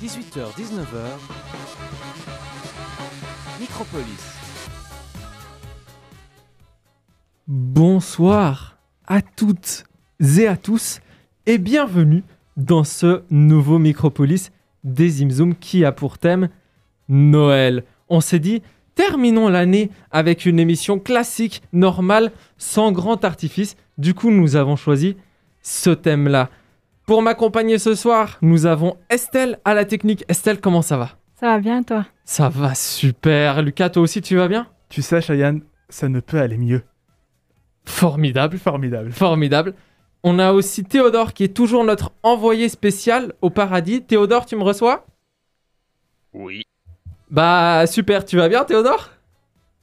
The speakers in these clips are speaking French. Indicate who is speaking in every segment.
Speaker 1: 18h-19h, Micropolis.
Speaker 2: Bonsoir à toutes et à tous et bienvenue dans ce nouveau Micropolis des Imzoom qui a pour thème Noël. On s'est dit, terminons l'année avec une émission classique, normale, sans grand artifice. Du coup, nous avons choisi ce thème-là. Pour m'accompagner ce soir, nous avons Estelle à la technique. Estelle, comment ça va?
Speaker 3: Ça va bien, toi?
Speaker 2: Ça va super. Lucas, toi aussi, tu vas bien?
Speaker 4: Tu sais, Cheyenne, ça ne peut aller mieux.
Speaker 2: Formidable.
Speaker 4: Formidable.
Speaker 2: Formidable. On a aussi Théodore qui est toujours notre envoyé spécial au paradis. Théodore, tu me reçois?
Speaker 5: Oui,
Speaker 2: Bah super, tu vas bien Théodore?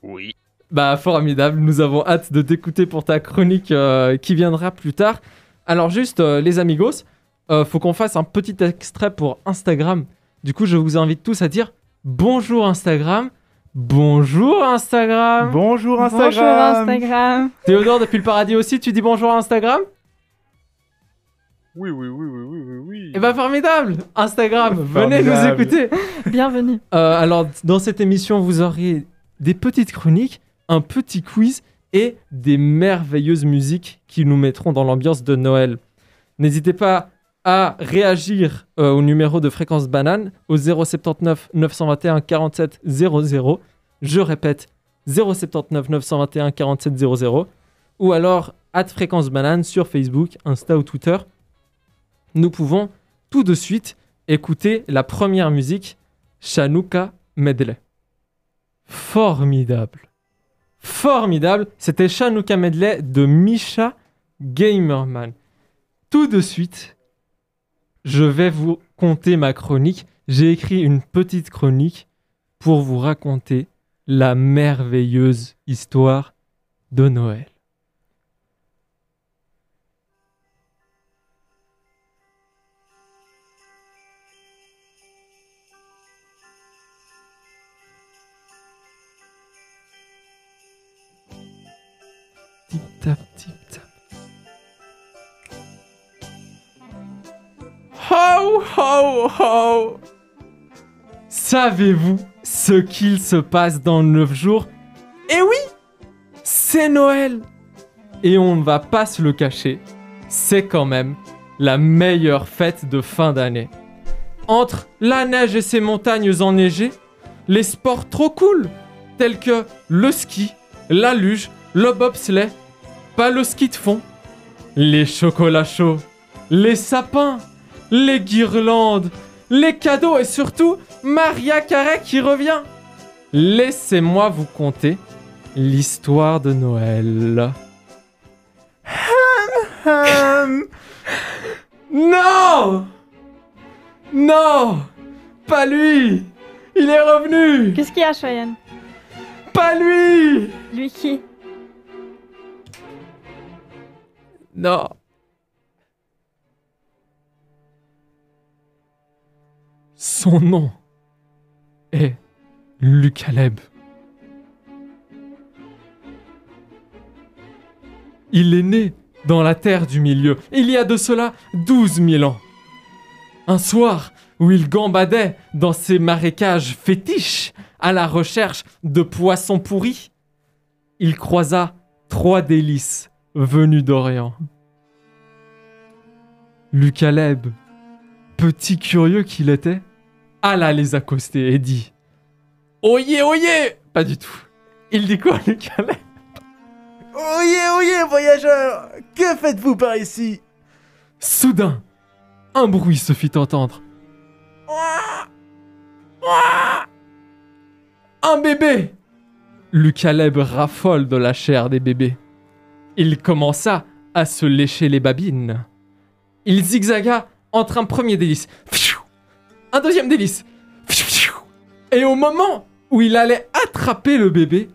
Speaker 5: Oui.
Speaker 2: Bah formidable, nous avons hâte de t'écouter pour ta chronique euh, qui viendra plus tard. Alors juste euh, les amigos, euh, faut qu'on fasse un petit extrait pour Instagram. Du coup, je vous invite tous à dire bonjour Instagram. Bonjour Instagram.
Speaker 4: Bonjour Instagram.
Speaker 3: Bonjour Instagram.
Speaker 2: Théodore depuis le paradis aussi, tu dis bonjour Instagram?
Speaker 5: Oui, oui, oui, oui, oui, oui, oui.
Speaker 2: Eh bah formidable Instagram, venez nous écouter
Speaker 3: Bienvenue.
Speaker 2: Euh, alors, dans cette émission, vous aurez des petites chroniques, un petit quiz et des merveilleuses musiques qui nous mettront dans l'ambiance de Noël. N'hésitez pas à réagir euh, au numéro de fréquence banane au 079 921 47 00. Je répète, 079 921 47 00. Ou alors, at fréquence banane sur Facebook, Insta ou Twitter. Nous pouvons tout de suite écouter la première musique Chanukka Medley. Formidable. Formidable. C'était Chanukka Medley de Misha Gamerman. Tout de suite, je vais vous conter ma chronique. J'ai écrit une petite chronique pour vous raconter la merveilleuse histoire de Noël. Ho ho ho. Savez-vous ce qu'il se passe dans 9 jours? Eh oui C'est Noël. Et on ne va pas se le cacher, c'est quand même la meilleure fête de fin d'année. Entre la neige et ses montagnes enneigées, les sports trop cool, tels que le ski, la luge, le bobsleigh, pas le ski de fond, les chocolats chauds, les sapins, les guirlandes, les cadeaux et surtout Maria Carey qui revient. Laissez-moi vous conter l'histoire de Noël.
Speaker 4: Hum,
Speaker 2: Non! Non! Pas lui! Il est revenu!
Speaker 3: Qu'est-ce qu'il y a, Cheyenne?
Speaker 2: Pas lui!
Speaker 3: Lui qui?
Speaker 2: Non. Son nom est Lucaleb. Il est né dans la terre du milieu, il y a de cela 12 000 ans. Un soir où il gambadait dans ses marécages fétiches à la recherche de poissons pourris, il croisa trois délices venu d'Orient. Lucaleb, petit curieux qu'il était, alla les accoster et dit Oyez, oyez Pas du tout. Il dit quoi, Lucaleb
Speaker 4: Oyez, oyez, voyageurs Que faites-vous par ici?
Speaker 2: Soudain, un bruit se fit entendre. Un bébé Lucaleb raffole de la chair des bébés. Il commença à se lécher les babines. Il zigzaga entre un premier délice, un deuxième délice, et au moment où il allait attraper le bébé,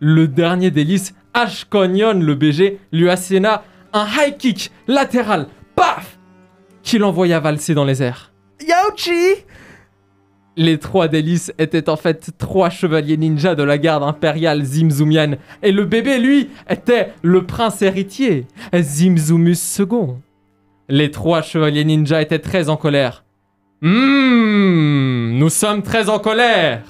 Speaker 2: le dernier délice, Ashconion le BG, lui asséna un high kick latéral, paf, qui l'envoya valser dans les airs.
Speaker 4: Yauchi
Speaker 2: Les trois délices étaient en fait trois chevaliers ninja de la garde impériale Zimzumian, et le bébé, lui, était le prince héritier, Zimzumus II. Les trois chevaliers ninja étaient très en colère. Hum, nous sommes très en colère.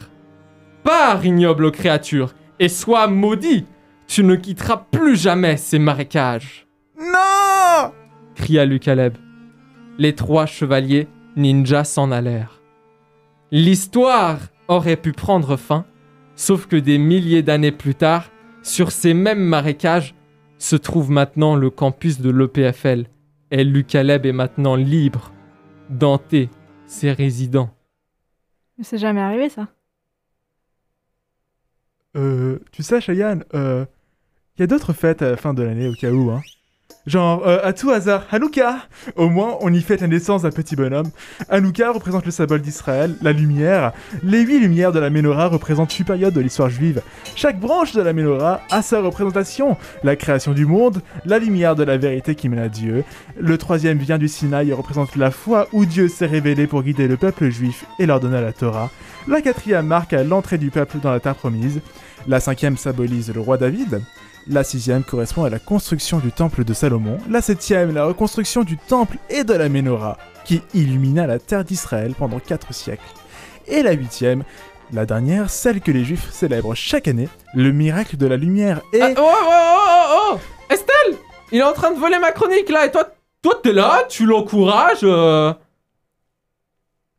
Speaker 2: Pars, ignoble créature, et sois maudit. Tu ne quitteras plus jamais ces marécages.
Speaker 4: Non
Speaker 2: cria Lucaleb. Les trois chevaliers ninjas s'en allèrent. L'histoire aurait pu prendre fin, sauf que des milliers d'années plus tard, sur ces mêmes marécages, se trouve maintenant le campus de l'EPFL. Et Lucaleb est maintenant libre d'hanter ses résidents.
Speaker 3: Mais c'est jamais arrivé ça.
Speaker 4: Euh, tu sais, Cheyenne, euh, il y a d'autres fêtes à la fin de l'année au cas où, hein. Genre, euh, à tout hasard, Hanouka Au moins, on y fête la naissance d'un petit bonhomme. Hanouka représente le symbole d'Israël, la lumière. Les huit lumières de la menorah représentent huit périodes de l'histoire juive. Chaque branche de la menorah a sa représentation. La création du monde, la lumière de la vérité qui mène à Dieu. Le troisième vient du Sinaï et représente la foi où Dieu s'est révélé pour guider le peuple juif et leur donner la Torah. La quatrième marque l'entrée du peuple dans la terre promise. La cinquième symbolise le roi David. La sixième correspond à la construction du temple de Salomon. La septième, la reconstruction du temple et de la menorah, qui illumina la terre d'Israël pendant quatre siècles. Et la huitième, la dernière, celle que les juifs célèbrent chaque année, le miracle de la lumière et...
Speaker 2: Ah, oh, oh, oh, oh, oh Estelle Il est en train de voler ma chronique là, et toi, toi t'es là, tu l'encourages euh.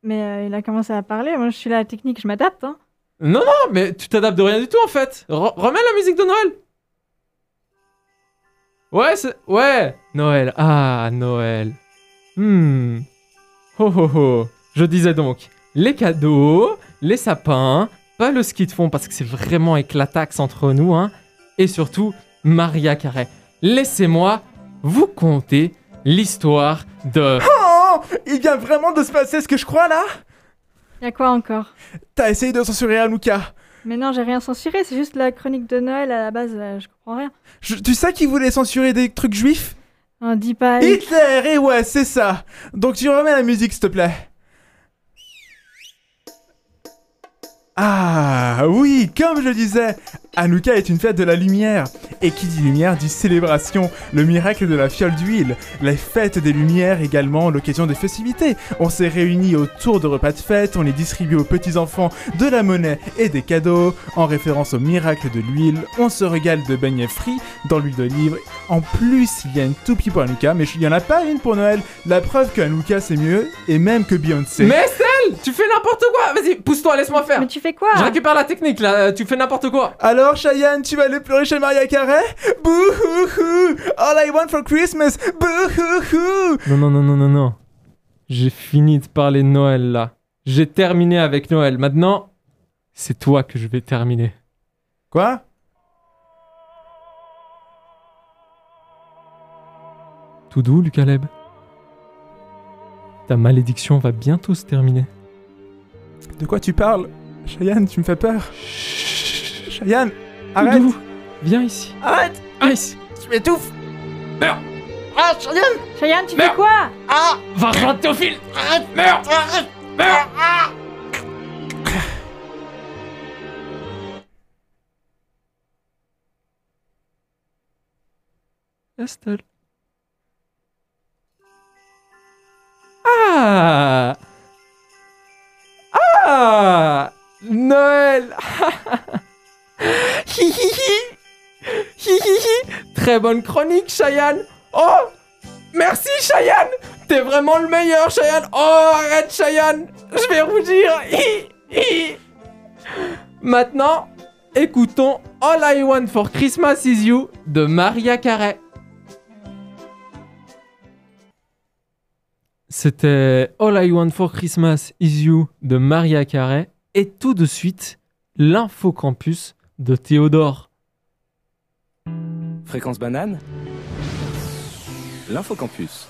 Speaker 3: Mais euh, il a commencé à parler. Moi, je suis là à la technique, je m'adapte. Hein.
Speaker 2: Non, non, mais tu t'adaptes de rien du tout en fait. Re- remets la musique de Noël. Ouais, c'est... Ouais Noël. Ah, Noël. Hmm. Ho ho ho. Je disais donc, les cadeaux, les sapins, pas le ski de fond parce que c'est vraiment éclataxe entre nous, hein. Et surtout, Maria Carré. Laissez-moi vous conter l'histoire de...
Speaker 4: Oh Il vient vraiment de se passer ce que je crois là?
Speaker 3: Y a quoi encore?
Speaker 4: T'as essayé de censurer Hanouka
Speaker 3: Mais non, j'ai rien censuré. C'est juste la chronique de Noël à la base. euh, je comprends rien.
Speaker 4: Je- Tu sais qu'il voulait censurer des trucs juifs?
Speaker 3: On dit pas.
Speaker 4: Hitler, et ouais, c'est ça Donc tu remets la musique, s'il te plaît. Ah oui, comme je le disais, Hanouka est une fête de la lumière. Et qui dit lumière dit célébration, le miracle de la fiole d'huile. Les fêtes des lumières également l'occasion des festivités. On s'est réunis autour de repas de fête, on les distribue aux petits-enfants de la monnaie et des cadeaux. En référence au miracle de l'huile, on se régale de beignets frits dans l'huile d'olive. En plus, il y a une toupie pour Hanouka, mais il y en a pas une pour Noël. La preuve que Hanouka c'est mieux, et même que Beyoncé.
Speaker 2: Mais Estelle Tu fais n'importe quoi Vas-y, pousse-toi, laisse-moi faire
Speaker 3: Mais tu fais quoi?
Speaker 2: Je récupère la technique là, tu fais n'importe quoi
Speaker 4: Alors, Cheyenne, tu vas aller pleurer chez Maria Carré Bouhouhou All I want for Christmas Bouhouhou
Speaker 2: Non, non, non, non, non, non. J'ai fini de parler de Noël là. J'ai terminé avec Noël. Maintenant, c'est toi que je vais terminer.
Speaker 4: Quoi?
Speaker 2: Tout doux, Lucaleb. Ta malédiction va bientôt se terminer.
Speaker 4: De quoi tu parles Cheyenne, tu me fais peur. Cheyenne,
Speaker 2: Tout
Speaker 4: arrête.
Speaker 2: viens ici.
Speaker 4: Arrête.
Speaker 2: Viens ici.
Speaker 4: Tu m'étouffes.
Speaker 2: Meurs.
Speaker 4: Ah, Cheyenne.
Speaker 3: Cheyenne, tu fais quoi?
Speaker 2: Va rejoindre Théophile Arrête. Meurs. Meurs. Estelle. Ah. Ah. Noël Hi hi hi. Hi hi hi Très bonne chronique, Cheyenne. Oh Merci, Cheyenne. T'es vraiment le meilleur, Cheyenne. Oh, arrête, Cheyenne. Je vais rougir. Hi hi. Maintenant, écoutons All I Want for Christmas Is You de Maria Carey. C'était All I Want for Christmas Is You de Maria Carey. Et tout de suite, l'infocampus de Théodore.
Speaker 1: Fréquence banane L'infocampus.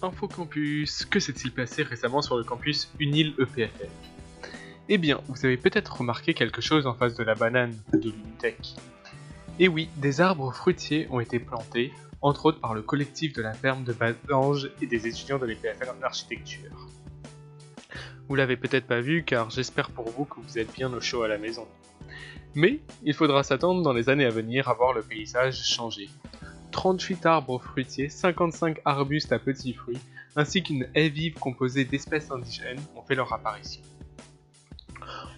Speaker 6: Infocampus, que s'est-il passé récemment sur le campus Unil EPFL Eh bien, vous avez peut-être remarqué quelque chose en face de la banane de l'Unitech. Et oui, des arbres fruitiers ont été plantés, entre autres par le collectif de la ferme de Badange et des étudiants de l'EPFL en architecture. Vous l'avez peut-être pas vu car j'espère pour vous que vous êtes bien au chaud à la maison. Mais il faudra s'attendre dans les années à venir à voir le paysage changer. 38 arbres fruitiers, 55 arbustes à petits fruits, ainsi qu'une haie vive composée d'espèces indigènes ont fait leur apparition.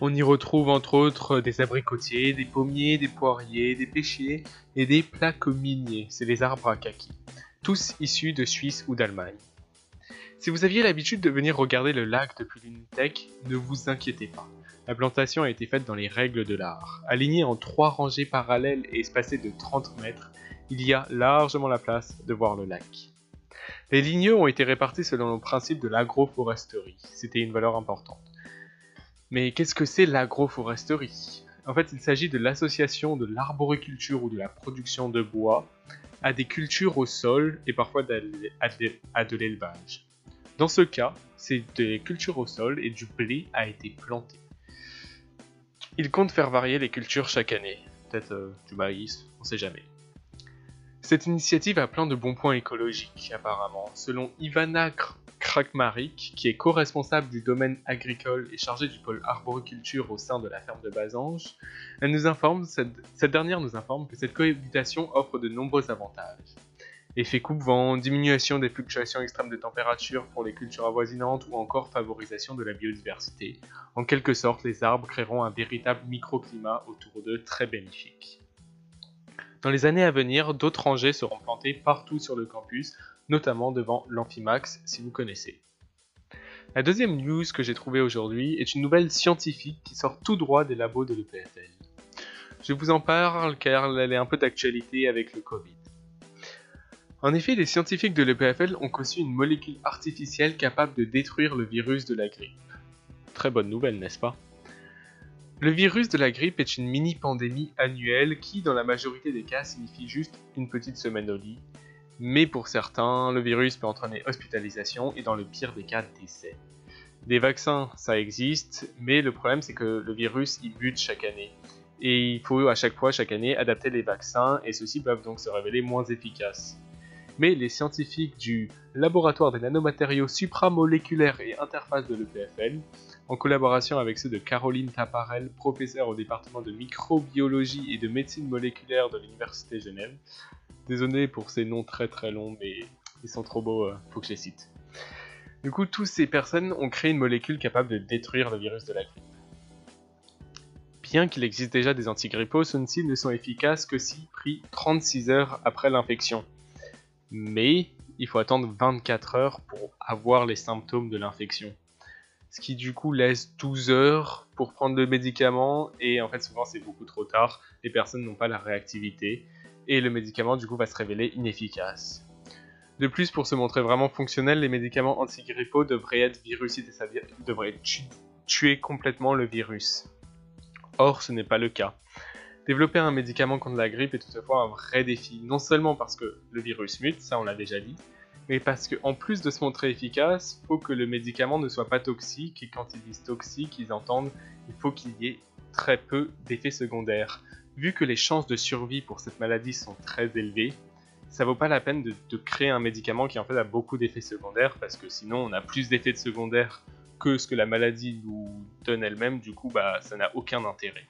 Speaker 6: On y retrouve entre autres des abricotiers, des pommiers, des poiriers, des pêchiers et des placominiers, c'est les arbres à kaki, tous issus de Suisse ou d'Allemagne. Si vous aviez l'habitude de venir regarder le lac depuis l'Unitech, ne vous inquiétez pas. La plantation a été faite dans les règles de l'art. Alignée en trois rangées parallèles et espacées de 30 mètres, il y a largement la place de voir le lac. Les ligneux ont été répartis selon le principe de l'agroforesterie. C'était une valeur importante. Mais qu'est-ce que c'est l'agroforesterie? En fait, il s'agit de l'association de l'arboriculture ou de la production de bois à des cultures au sol et parfois à de l'élevage. Dans ce cas, c'est des cultures au sol et du blé a été planté. Il compte faire varier les cultures chaque année. Peut-être euh, du maïs, on sait jamais. Cette initiative a plein de bons points écologiques, apparemment. Selon Ivana Kr- Krakmarik, qui est co-responsable du domaine agricole et chargée du pôle arboriculture au sein de la ferme de Basange, elle nous informe, cette dernière nous informe que cette cohabitation offre de nombreux avantages. Effet coupe-vent, diminution des fluctuations extrêmes de température pour les cultures avoisinantes ou encore favorisation de la biodiversité. En quelque sorte, les arbres créeront un véritable microclimat autour d'eux très bénéfique. Dans les années à venir, d'autres rangées seront plantées partout sur le campus, notamment devant l'Amphimax si vous connaissez. La deuxième news que j'ai trouvée aujourd'hui est une nouvelle scientifique qui sort tout droit des labos de l'EPFL. Je vous en parle car elle est un peu d'actualité avec le Covid. En effet, les scientifiques de l'EPFL ont conçu une molécule artificielle capable de détruire le virus de la grippe. Très bonne nouvelle, n'est-ce pas? Le virus de la grippe est une mini-pandémie annuelle qui, dans la majorité des cas, signifie juste une petite semaine au lit. Mais pour certains, le virus peut entraîner hospitalisation et dans le pire des cas, décès. Des vaccins, ça existe, mais le problème c'est que le virus il bute chaque année. Et il faut à chaque fois, chaque année, adapter les vaccins et ceux-ci peuvent donc se révéler moins efficaces mais les scientifiques du Laboratoire des nanomatériaux supramoléculaires et interfaces de l'EPFL, en collaboration avec ceux de Caroline Taparel, professeure au département de microbiologie et de médecine moléculaire de l'Université Genève. Désolé pour ces noms très très longs, mais ils sont trop beaux, euh, faut que je les cite. Du coup, toutes ces personnes ont créé une molécule capable de détruire le virus de la grippe. Bien qu'il existe déjà des antigrippaux, ceux-ci ne sont efficaces que si pris 36 heures après l'infection mais il faut attendre 24 heures pour avoir les symptômes de l'infection. Ce qui du coup laisse 12 heures pour prendre le médicament et en fait souvent c'est beaucoup trop tard, les personnes n'ont pas la réactivité et le médicament du coup va se révéler inefficace. De plus, pour se montrer vraiment fonctionnel, les médicaments antigrippaux devraient être tu- tuer complètement le virus. Or, ce n'est pas le cas. Développer un médicament contre la grippe est toutefois un vrai défi, non seulement parce que le virus mute, ça on l'a déjà dit, mais parce que en plus de se montrer efficace, faut que le médicament ne soit pas toxique, et quand ils disent toxique, ils entendent il faut qu'il y ait très peu d'effets secondaires. Vu que les chances de survie pour cette maladie sont très élevées, ça vaut pas la peine de, créer un médicament qui en fait a beaucoup d'effets secondaires, parce que sinon on a plus d'effets de secondaires que ce que la maladie nous donne elle-même, du coup bah ça n'a aucun intérêt.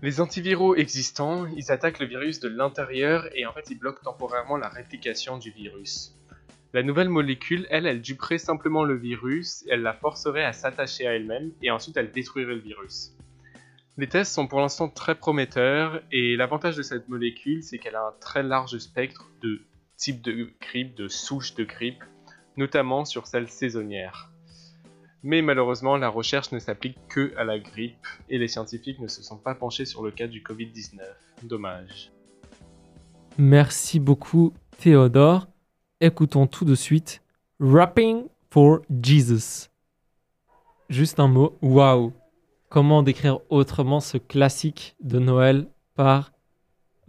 Speaker 6: Les antiviraux existants, ils attaquent le virus de l'intérieur et en fait ils bloquent temporairement la réplication du virus. La nouvelle molécule, elle, elle duperait simplement le virus, elle la forcerait à s'attacher à elle-même et ensuite elle détruirait le virus. Les tests sont pour l'instant très prometteurs et l'avantage de cette molécule c'est qu'elle a un très large spectre de types de grippe, de souches de grippe, notamment sur celles saisonnières. Mais malheureusement, la recherche ne s'applique que à la grippe et les scientifiques ne se sont pas penchés sur le cas du Covid-19. Dommage.
Speaker 2: Merci beaucoup Théodore. Écoutons tout de suite Rapping for Jesus. Juste un mot, waouh. Comment décrire autrement ce classique de Noël par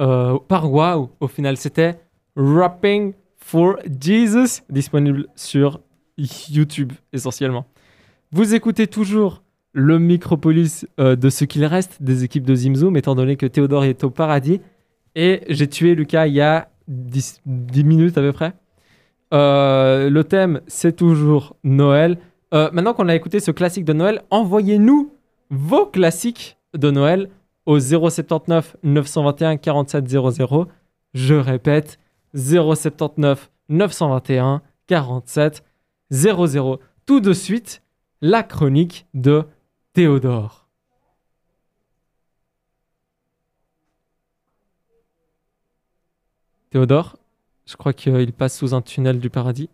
Speaker 2: euh, par waouh au final? C'était Rapping for Jesus disponible sur YouTube essentiellement. Vous écoutez toujours le Micropolis euh, de ce qu'il reste des équipes de Zimzoom étant donné que Théodore est au paradis et j'ai tué Lucas il y a 10, 10 minutes à peu près. Euh, le thème, c'est toujours Noël. Euh, maintenant qu'on a écouté ce classique de Noël, envoyez-nous vos classiques de Noël au 079 921 4700. Je répète, 079 921 47 00. Tout de suite, la chronique de Théodore. Théodore, je crois qu'il passe sous un tunnel du paradis.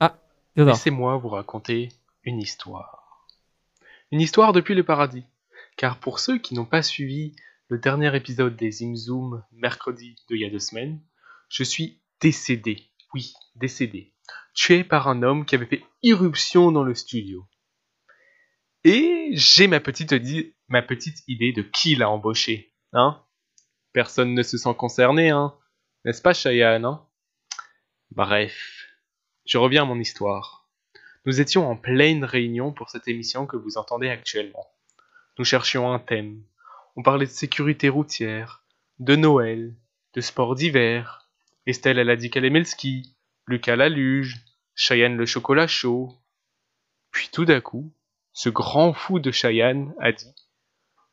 Speaker 2: Ah, Théodore.
Speaker 6: Laissez-moi vous raconter une histoire. Une histoire depuis le paradis. Car pour ceux qui n'ont pas suivi le dernier épisode des Zim Zoom mercredi de il y a deux semaines, je suis décédé. Oui, décédé. Tué par un homme qui avait fait irruption dans le studio. Et j'ai ma petite, idée de qui l'a embauché. Hein Personne ne se sent concerné, hein N'est-ce pas, Cheyenne, hein? Bref, je reviens à mon histoire. Nous étions en pleine réunion pour cette émission que vous entendez actuellement. Nous cherchions un thème. On parlait de sécurité routière, de Noël, de sport d'hiver. Estelle, elle a dit qu'elle aimait le ski. Lucas la luge. Cheyenne le chocolat chaud. Puis tout d'un coup, ce grand fou de Cheyenne a dit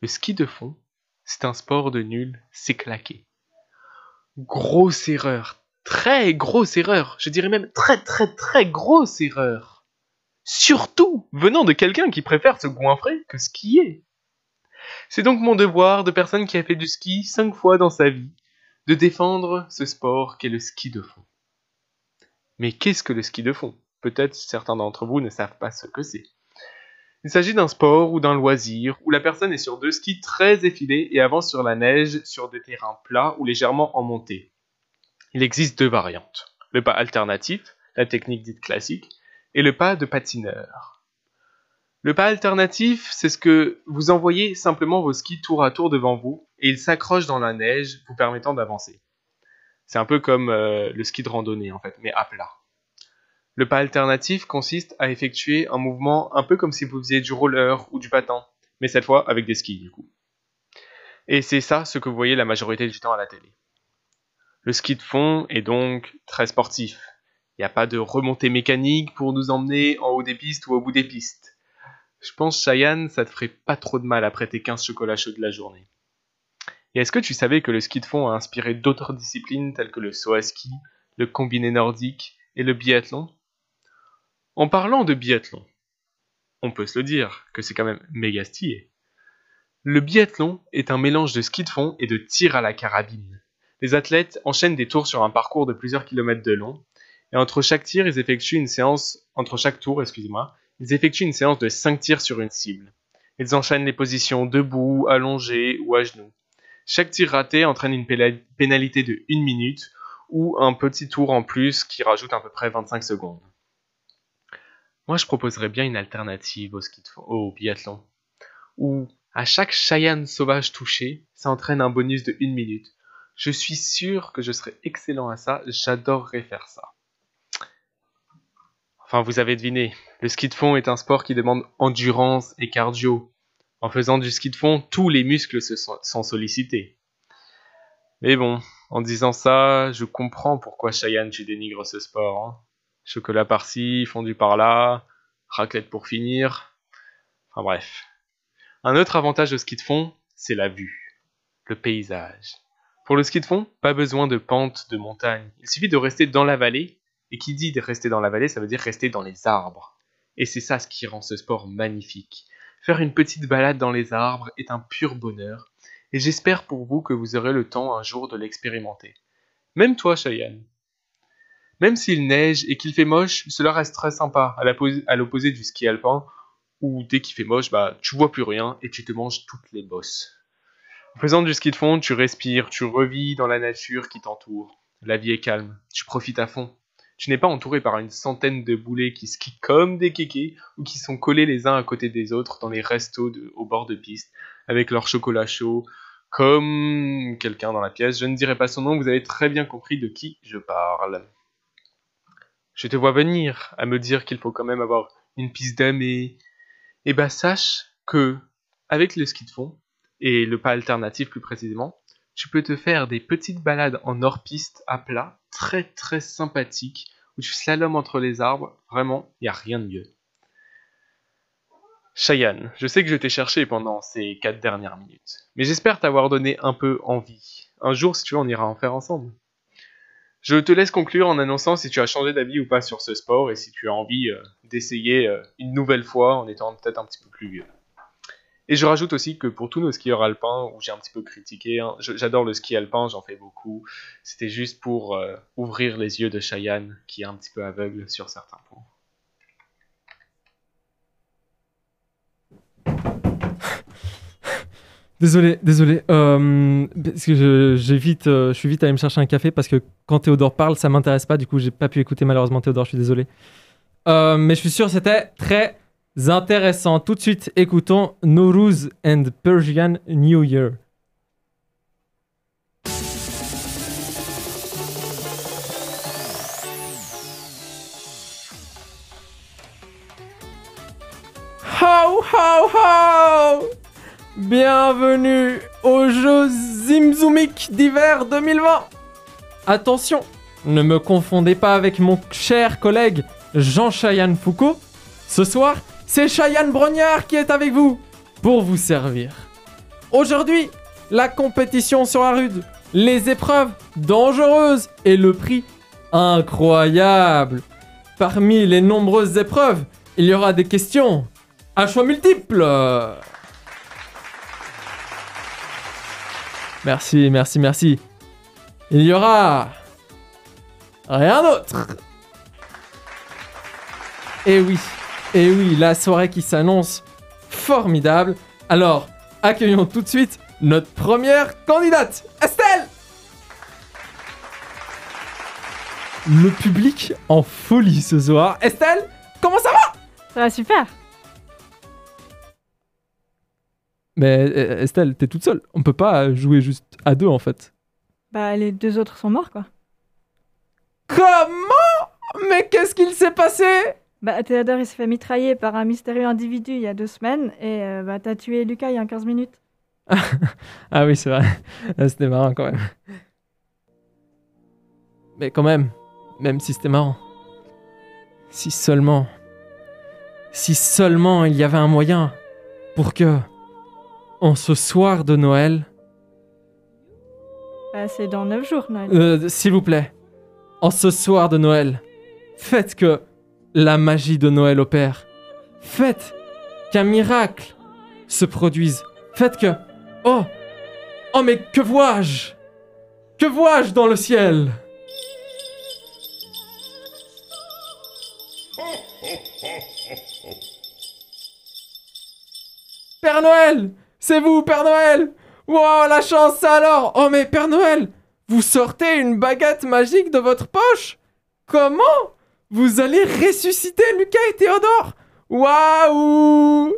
Speaker 6: Le ski de fond, c'est un sport de nul, c'est claqué. Grosse erreur, très grosse erreur, je dirais même très très très grosse erreur. Surtout venant de quelqu'un qui préfère se goinfrer que skier. C'est donc mon devoir de personne qui a fait du ski cinq fois dans sa vie de défendre ce sport qu'est le ski de fond. Mais qu'est-ce que le ski de fond? Peut-être certains d'entre vous ne savent pas ce que c'est. Il s'agit d'un sport ou d'un loisir où la personne est sur deux skis très effilés et avance sur la neige sur des terrains plats ou légèrement en montée. Il existe deux variantes. Le pas alternatif, la technique dite classique, et le pas de patineur. Le pas alternatif, c'est ce que vous envoyez simplement vos skis tour à tour devant vous et ils s'accrochent dans la neige, vous permettant d'avancer. C'est un peu comme euh, le ski de randonnée en fait, mais à plat. Le pas alternatif consiste à effectuer un mouvement un peu comme si vous faisiez du roller ou du patin, mais cette fois avec des skis du coup. Et c'est ça ce que vous voyez la majorité du temps à la télé. Le ski de fond est donc très sportif. Il n'y a pas de remontée mécanique pour nous emmener en haut des pistes ou au bout des pistes. Je pense, Cheyenne, ça te ferait pas trop de mal après tes 15 chocolats chauds de la journée. Et est-ce que tu savais que le ski de fond a inspiré d'autres disciplines telles que le saut à ski, le combiné nordique et le biathlon? En parlant de biathlon, on peut se le dire que c'est quand même méga stylé. Le biathlon est un mélange de ski de fond et de tir à la carabine. Les athlètes enchaînent des tours sur un parcours de plusieurs kilomètres de long, et entre chaque tir, ils effectuent une séance, entre chaque tour, excusez-moi, ils effectuent une séance de 5 tirs sur une cible. Ils enchaînent les positions debout, allongé ou à genoux. Chaque tir raté entraîne une pénalité de 1 minute ou un petit tour en plus qui rajoute à peu près 25 secondes. Moi, je proposerais bien une alternative au, ski de fond, au biathlon, où à chaque Cheyenne sauvage touché, ça entraîne un bonus de 1 minute. Je suis sûr que je serais excellent à ça, j'adorerais faire ça. Enfin, vous avez deviné, le ski de fond est un sport qui demande endurance et cardio. En faisant du ski de fond, tous les muscles se sont, sollicités. Mais bon, en disant ça, je comprends pourquoi Cheyenne tu dénigres ce sport. hein. Chocolat par-ci, fondu par-là, raclette pour finir. Enfin bref. Un autre avantage au ski de fond, c'est la vue, le paysage. Pour le ski de fond, pas besoin de pente, de montagne. Il suffit de rester dans la vallée et qui dit de rester dans la vallée, ça veut dire rester dans les arbres. Et c'est ça ce qui rend ce sport magnifique. Faire une petite balade dans les arbres est un pur bonheur, et j'espère pour vous que vous aurez le temps un jour de l'expérimenter. Même toi, Cheyenne. Même s'il neige et qu'il fait moche, cela reste très sympa, à l'opposé du ski alpin, où dès qu'il fait moche, bah tu vois plus rien et tu te manges toutes les bosses. En faisant du ski de fond, tu respires, tu revis dans la nature qui t'entoure. La vie est calme, tu profites à fond. Tu n'es pas entouré par une centaine de boulets qui skient comme des kékés ou qui sont collés les uns à côté des autres dans les restos au bord de piste avec leur chocolat chaud, comme quelqu'un dans la pièce. Je ne dirai pas son nom, vous avez très bien compris de qui je parle. Je te vois venir à me dire qu'il faut quand même avoir une piste damée. Eh bah sache que, avec le ski de fond, et le pas alternatif plus précisément, tu peux te faire des petites balades en hors-piste à plat, très très sympathiques, où tu slalomes entre les arbres, vraiment, il n'y a rien de mieux. Cheyenne, je sais que je t'ai cherché pendant ces 4 dernières minutes, mais j'espère t'avoir donné un peu envie. Un jour, si tu veux, on ira en faire ensemble. Je te laisse conclure en annonçant si tu as changé d'avis ou pas sur ce sport et si tu as envie euh, d'essayer euh, une nouvelle fois en étant peut-être un petit peu plus vieux. Et je rajoute aussi que pour tous nos skieurs alpins, où j'ai un petit peu critiqué, hein, j'adore le ski alpin, j'en fais beaucoup, c'était juste pour euh, ouvrir les yeux de Cheyenne, qui est un petit peu aveugle sur certains points.
Speaker 2: Désolé, désolé. euh, parce que je, euh, suis vite allé me chercher un café parce que quand Théodore parle, ça m'intéresse pas. Du coup, j'ai pas pu écouter malheureusement Théodore. Je suis désolé. Mais je suis sûr c'était très intéressant. Tout de suite, écoutons Nowruz and Persian New Year. Ho ho ho Bienvenue aux Jeux Zimzoumik d'hiver 2020 Attention, ne me confondez pas avec mon cher collègue Jean Chayanne Foucault. Ce soir, c'est Chayanne Brognard qui est avec vous pour vous servir. Aujourd'hui, la compétition sera rude, les épreuves dangereuses et le prix incroyable. Parmi les nombreuses épreuves, il y aura des questions à choix multiples. Merci, merci, merci. Il y aura rien d'autre. Et oui, et oui, la soirée qui s'annonce formidable. Alors, accueillons tout de suite notre première candidate, Estelle. Le public en folie ce soir. Estelle, comment ça va?
Speaker 3: Ça va super.
Speaker 2: Mais euh, Estelle, t'es toute seule. On peut pas jouer juste à deux en fait.
Speaker 3: Bah, les deux autres sont morts, quoi.
Speaker 2: Comment? Mais qu'est-ce qu'il s'est passé?
Speaker 3: Bah, Théodore, il s'est fait mitrailler par un mystérieux individu il y a deux semaines. Et euh, bah, t'as tué Lucas il y a 15 minutes.
Speaker 2: Ah oui, c'est vrai. C'était marrant quand même. Mais quand même, même si c'était marrant. Si seulement. Si seulement il y avait un moyen pour que, en ce soir de Noël,
Speaker 3: Bah, c'est dans 9 jours, Noël.
Speaker 2: euh, s'il vous plaît, en ce soir de Noël, faites que la magie de Noël opère. Faites qu'un miracle se produise. Faites que... Oh Oh mais que vois-je? Que vois-je dans le ciel? Père Noël C'est vous, Père Noël! Wow, la chance, alors! Oh mais Père Noël Vous sortez une baguette magique de votre poche? Comment? Vous allez ressusciter Lucas et Théodore. Waouh.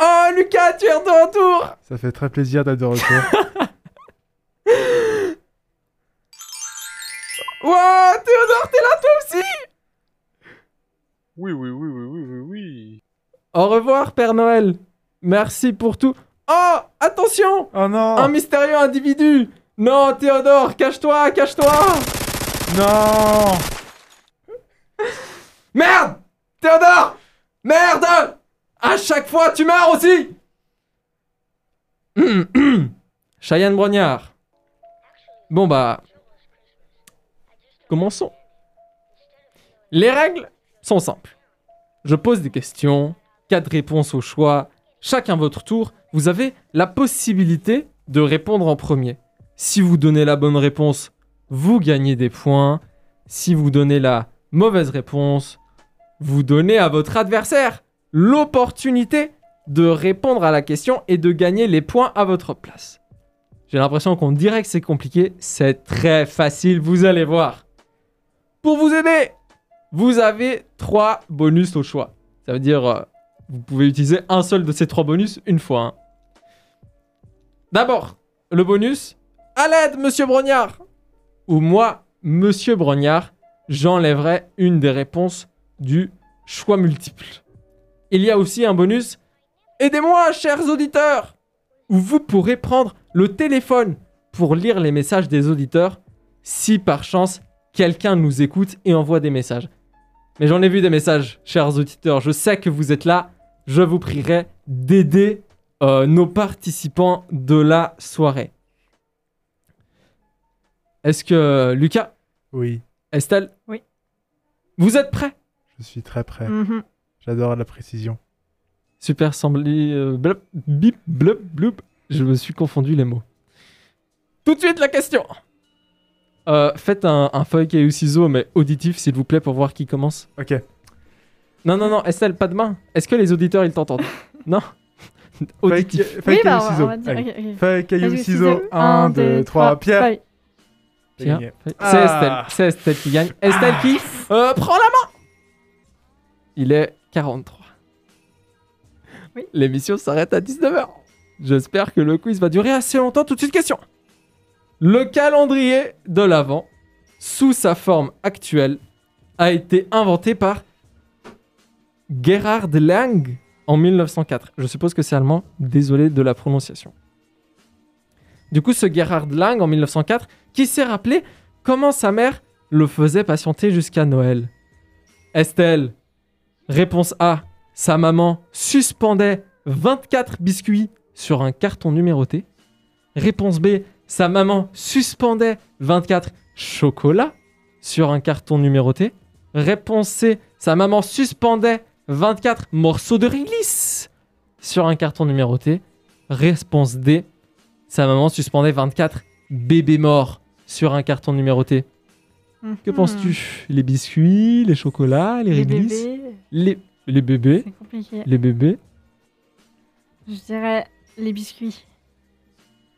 Speaker 2: Oh Lucas, tu es de retour.
Speaker 4: Ça fait très plaisir d'être de retour.
Speaker 2: Wow, Théodore, t'es là toi aussi.
Speaker 5: Oui, oui, oui, oui, oui, oui, oui.
Speaker 2: Au revoir, Père Noël. Merci pour tout. Oh Attention.
Speaker 4: Oh non.
Speaker 2: Un mystérieux individu. Non, Théodore, cache-toi, cache-toi.
Speaker 4: Non
Speaker 2: Merde Théodore Merde À chaque fois, tu meurs aussi Cheyenne Brognard. Bon bah... Commençons. Les règles sont simples. Je pose des questions, quatre réponses au choix, chacun votre tour. Vous avez la possibilité de répondre en premier. Si vous donnez la bonne réponse, vous gagnez des points. Si vous donnez la mauvaise réponse, vous donnez à votre adversaire l'opportunité de répondre à la question et de gagner les points à votre place. J'ai l'impression qu'on dirait que c'est compliqué, c'est très facile, vous allez voir. Pour vous aider, vous avez trois bonus au choix. Ça veut dire, euh, vous pouvez utiliser un seul de ces trois bonus une fois. hein. D'abord, le bonus, à l'aide, monsieur Brognard. Ou moi, monsieur Brognard, j'enlèverai une des réponses du choix multiple. Il y a aussi un bonus Aidez-moi, chers auditeurs Où vous pourrez prendre le téléphone pour lire les messages des auditeurs si par chance quelqu'un nous écoute et envoie des messages. Mais j'en ai vu des messages, chers auditeurs, je sais que vous êtes là je vous prierai d'aider euh, nos participants de la soirée. Est-ce que Lucas,
Speaker 4: Oui,
Speaker 2: Estelle? Vous êtes prêts?
Speaker 4: Je suis très prêt.
Speaker 3: Mhm.
Speaker 4: J'adore la précision.
Speaker 2: Super semblé. euh, blop, bip, blop, bloop. Je me suis confondu les mots. Tout de suite la question. Euh, faites un, un feuille caillou ciseaux, mais auditif, s'il vous plaît, pour voir qui commence.
Speaker 4: Ok.
Speaker 2: Non, non, non, Estelle, pas de main. Est-ce que les auditeurs, ils t'entendent? Non?
Speaker 4: Feuille,
Speaker 2: Auditif.
Speaker 4: feuille,
Speaker 3: Oui, bah,
Speaker 4: caillou, ciseaux.
Speaker 3: ok.
Speaker 4: Feuille, caillou, ciseaux. 1, 2, 3. Pierre.
Speaker 3: feuille.
Speaker 4: Gagné.
Speaker 2: feuille.
Speaker 4: Ah.
Speaker 2: C'est Estelle. C'est Estelle qui gagne. Estelle qui euh, prend la main. Il est 43.
Speaker 3: Oui.
Speaker 2: L'émission s'arrête à 19h. J'espère que le quiz va durer assez longtemps. Tout de suite, question. Le calendrier de l'Avent, sous sa forme actuelle, a été inventé par Gerhard Lang en 1904. Je suppose que c'est allemand. Désolé de la prononciation. Du coup, ce Gerhard Lang en 1904, qui s'est rappelé comment sa mère le faisait patienter jusqu'à Noël. Estelle, réponse A, sa maman suspendait 24 biscuits sur un carton numéroté. Réponse B, sa maman suspendait 24 chocolats sur un carton numéroté. Réponse C, sa maman suspendait 24 morceaux de réglisse sur un carton numéroté. Réponse D, sa maman suspendait 24 bébés morts sur un carton numéroté. Que
Speaker 3: Mhm.
Speaker 2: penses-tu? Les biscuits, les chocolats, les
Speaker 3: Les
Speaker 2: réglisses
Speaker 3: bébés,
Speaker 2: les, les bébés?
Speaker 3: C'est compliqué.
Speaker 2: Les bébés?
Speaker 3: Je dirais les biscuits.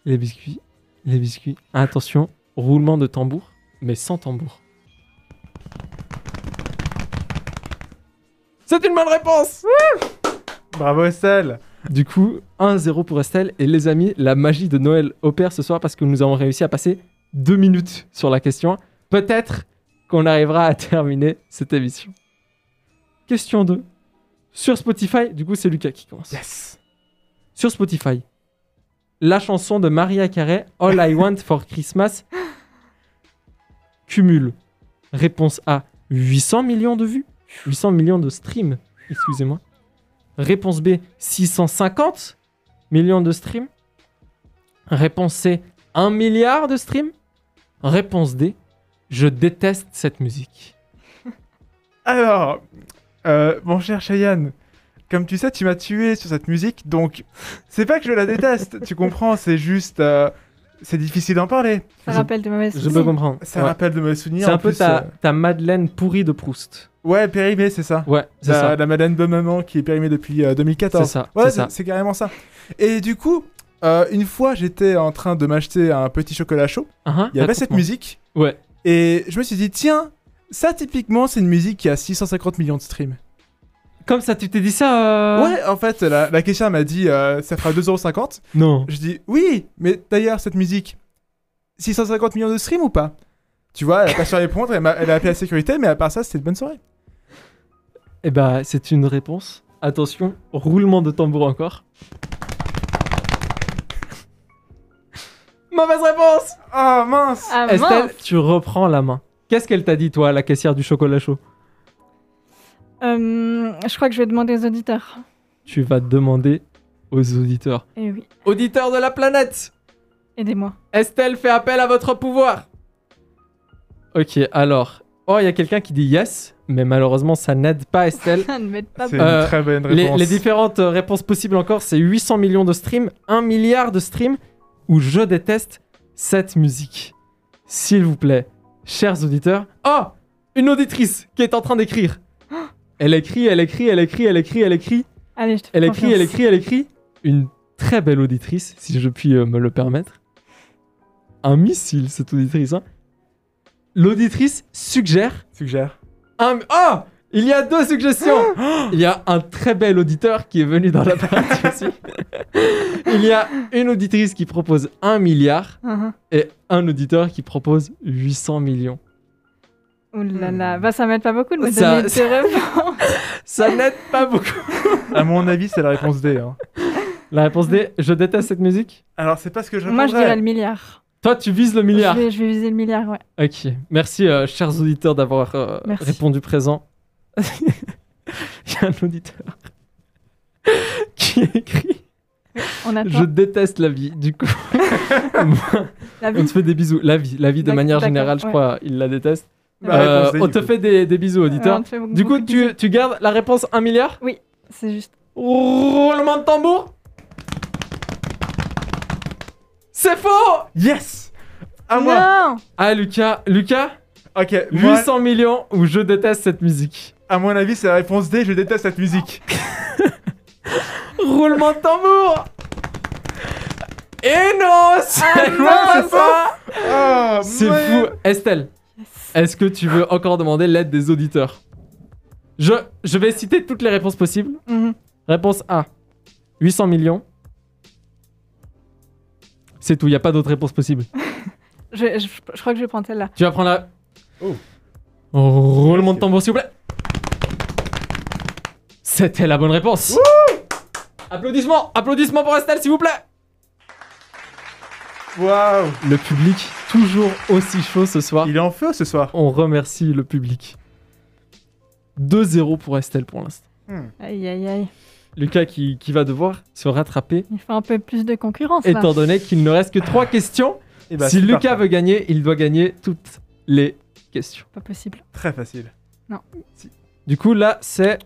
Speaker 2: Les biscuits Les biscuits. Attention, roulement de tambour, mais sans tambour. C'est une bonne réponse
Speaker 4: Bravo Estelle.
Speaker 2: Du coup, 1-0 pour Estelle. Et les amis, la magie de Noël opère ce soir parce que nous avons réussi à passer deux minutes sur la question. Peut-être qu'on arrivera à terminer cette émission. Question 2. Sur Spotify, du coup, c'est Lucas qui commence.
Speaker 4: Yes.
Speaker 2: Sur Spotify, la chanson de Maria Carey, All I Want for Christmas, cumule. Réponse A, 800 millions de vues. 800 millions de streams, excusez-moi. Réponse B, 650 millions de streams. Réponse C, 1 milliard de streams. Réponse D, je déteste cette musique.
Speaker 4: Alors, euh, mon cher Cheyenne, comme tu sais, tu m'as tué sur cette musique, donc c'est pas que je la déteste, tu comprends, c'est juste... euh, c'est difficile d'en parler.
Speaker 3: Ça
Speaker 2: Je-
Speaker 3: rappelle de mauvaises
Speaker 2: Je
Speaker 3: souvenirs.
Speaker 2: peux comprendre.
Speaker 4: Ça
Speaker 2: Ouais.
Speaker 4: rappelle de mauvais souvenirs.
Speaker 2: C'est un peu
Speaker 4: plus,
Speaker 2: ta,
Speaker 4: euh,
Speaker 2: ta Madeleine pourrie de Proust.
Speaker 4: Ouais, périmée, c'est ça.
Speaker 2: Ouais, c'est ça.
Speaker 4: la Madeleine de maman qui est périmée depuis euh,
Speaker 2: C'est
Speaker 4: 2014.
Speaker 2: ça.
Speaker 4: Ouais,
Speaker 2: c'est
Speaker 4: carrément ça. Et du coup, euh, une fois, j'étais en train de m'acheter un petit chocolat chaud.
Speaker 2: Hein,
Speaker 4: Il y avait cette musique.
Speaker 2: Ouais.
Speaker 4: Et je me suis dit, tiens, ça typiquement, c'est une musique qui a 650 millions de streams.
Speaker 2: Comme ça, tu t'es dit ça euh,
Speaker 4: Ouais, en fait, la, la caissière m'a dit, euh, ça fera 2,50€.
Speaker 2: Non.
Speaker 4: Je dis, oui, mais d'ailleurs, cette musique, 650 millions de streams ou pas? Tu vois, elle a pas su répondre, elle, m'a- elle a appelé la sécurité, mais à part ça, c'était une bonne soirée.
Speaker 2: Eh bah, c'est une réponse. Attention, roulement de tambour encore. Mauvaise réponse
Speaker 3: Ah,
Speaker 4: Oh mince
Speaker 3: Ah
Speaker 2: Estelle,
Speaker 3: mince
Speaker 2: tu reprends la main. Qu'est-ce qu'elle t'a dit, toi, la caissière du chocolat chaud?
Speaker 3: Euh, Je crois que je vais demander aux auditeurs.
Speaker 2: Tu vas demander aux auditeurs.
Speaker 3: Eh oui,
Speaker 2: Auditeurs de la planète
Speaker 3: aidez-moi.
Speaker 2: Estelle fait appel à votre pouvoir. Ok, alors. Oh, il y a quelqu'un qui dit yes, mais malheureusement, ça n'aide pas Estelle.
Speaker 3: ne m'aide pas.
Speaker 4: C'est
Speaker 2: Euh,
Speaker 4: une très bonne
Speaker 2: Les,
Speaker 4: réponse.
Speaker 2: les différentes euh, réponses possibles encore, c'est 800 millions de streams, 1 milliard de streams, ou je déteste cette musique. S'il vous plaît, chers auditeurs. Oh Une auditrice qui est en train d'écrire. Elle écrit, elle écrit, elle écrit, elle écrit, elle écrit,
Speaker 3: Allez, je te fais
Speaker 2: elle écrit,
Speaker 3: confiance.
Speaker 2: elle écrit, elle écrit. Une très belle auditrice, si je puis euh, me le permettre. Un missile, cette auditrice. hein. L'auditrice suggère
Speaker 4: Suggère.
Speaker 2: Un... Oh Il y a deux suggestions Il y a un très bel auditeur qui est venu dans la partie aussi. Il y a une auditrice qui propose 1 milliard
Speaker 3: Mhm.
Speaker 2: et un auditeur qui propose 800 millions.
Speaker 3: Ouh là là, bah ça m'aide pas beaucoup de me
Speaker 2: Ça-
Speaker 3: donner des réponses.
Speaker 2: Ça n'aide pas beaucoup.
Speaker 4: À mon avis, c'est la réponse D. hein.
Speaker 2: La réponse D, je déteste cette musique.
Speaker 4: Alors, c'est pas ce que je
Speaker 3: Moi, je dirais le milliard.
Speaker 2: Toi, tu vises le milliard.
Speaker 3: Je vais, je vais viser le milliard, ouais.
Speaker 2: Ok, merci euh, chers auditeurs d'avoir euh, répondu présent. Il y a un auditeur qui écrit
Speaker 3: On attend
Speaker 2: Je déteste la vie. Du coup,
Speaker 3: la
Speaker 2: on te fait des bisous. La vie, la vie de manière générale, je
Speaker 3: ouais.
Speaker 2: crois, il la déteste.
Speaker 4: Bah,
Speaker 2: Euh,
Speaker 4: réponse
Speaker 2: on te
Speaker 4: coup.
Speaker 2: fait des, des bisous, auditeur. Du coup, tu, tu gardes la réponse 1 milliard?
Speaker 3: C'est juste.
Speaker 2: Roulement de tambour? C'est faux
Speaker 4: Yes À moi
Speaker 3: Non
Speaker 2: Ah, Lucas, Lucas?
Speaker 4: Ok, moi,
Speaker 2: 800 millions ou je déteste cette musique.
Speaker 4: à mon avis, c'est la réponse D, je déteste cette musique.
Speaker 2: Roulement de tambour Et non C'est
Speaker 3: Ah non, c'est
Speaker 2: ça
Speaker 4: Ah,
Speaker 2: C'est fou Estelle,
Speaker 3: Yes.
Speaker 2: est-ce que tu veux encore demander l'aide des auditeurs? Je, je vais citer toutes les réponses possibles.
Speaker 3: Mhm.
Speaker 2: Réponse A, 800 millions. C'est tout, il n'y a pas d'autres réponses possibles.
Speaker 3: Je, je, je crois que je vais prendre celle-là.
Speaker 2: Tu vas prendre la...
Speaker 4: Oh.
Speaker 2: Roulement de tambour, s'il vous plaît. C'était la bonne réponse. Applaudissements, applaudissements pour Estelle, s'il vous plaît.
Speaker 4: Waouh
Speaker 2: Le public, toujours aussi chaud ce soir.
Speaker 4: Il est en feu ce soir.
Speaker 2: On remercie le public. 2-0 pour Estelle pour l'instant.
Speaker 3: Aïe aïe aïe.
Speaker 2: Lucas qui, qui va devoir se rattraper,
Speaker 3: Il faut un peu plus de concurrence là.
Speaker 2: étant donné qu'il ne reste que 3 questions.
Speaker 4: Et bah,
Speaker 2: si
Speaker 4: c'est
Speaker 2: Lucas
Speaker 4: parfait.
Speaker 2: veut gagner, il doit gagner toutes les questions.
Speaker 3: Pas possible.
Speaker 4: Très facile.
Speaker 2: Du coup, là, c'est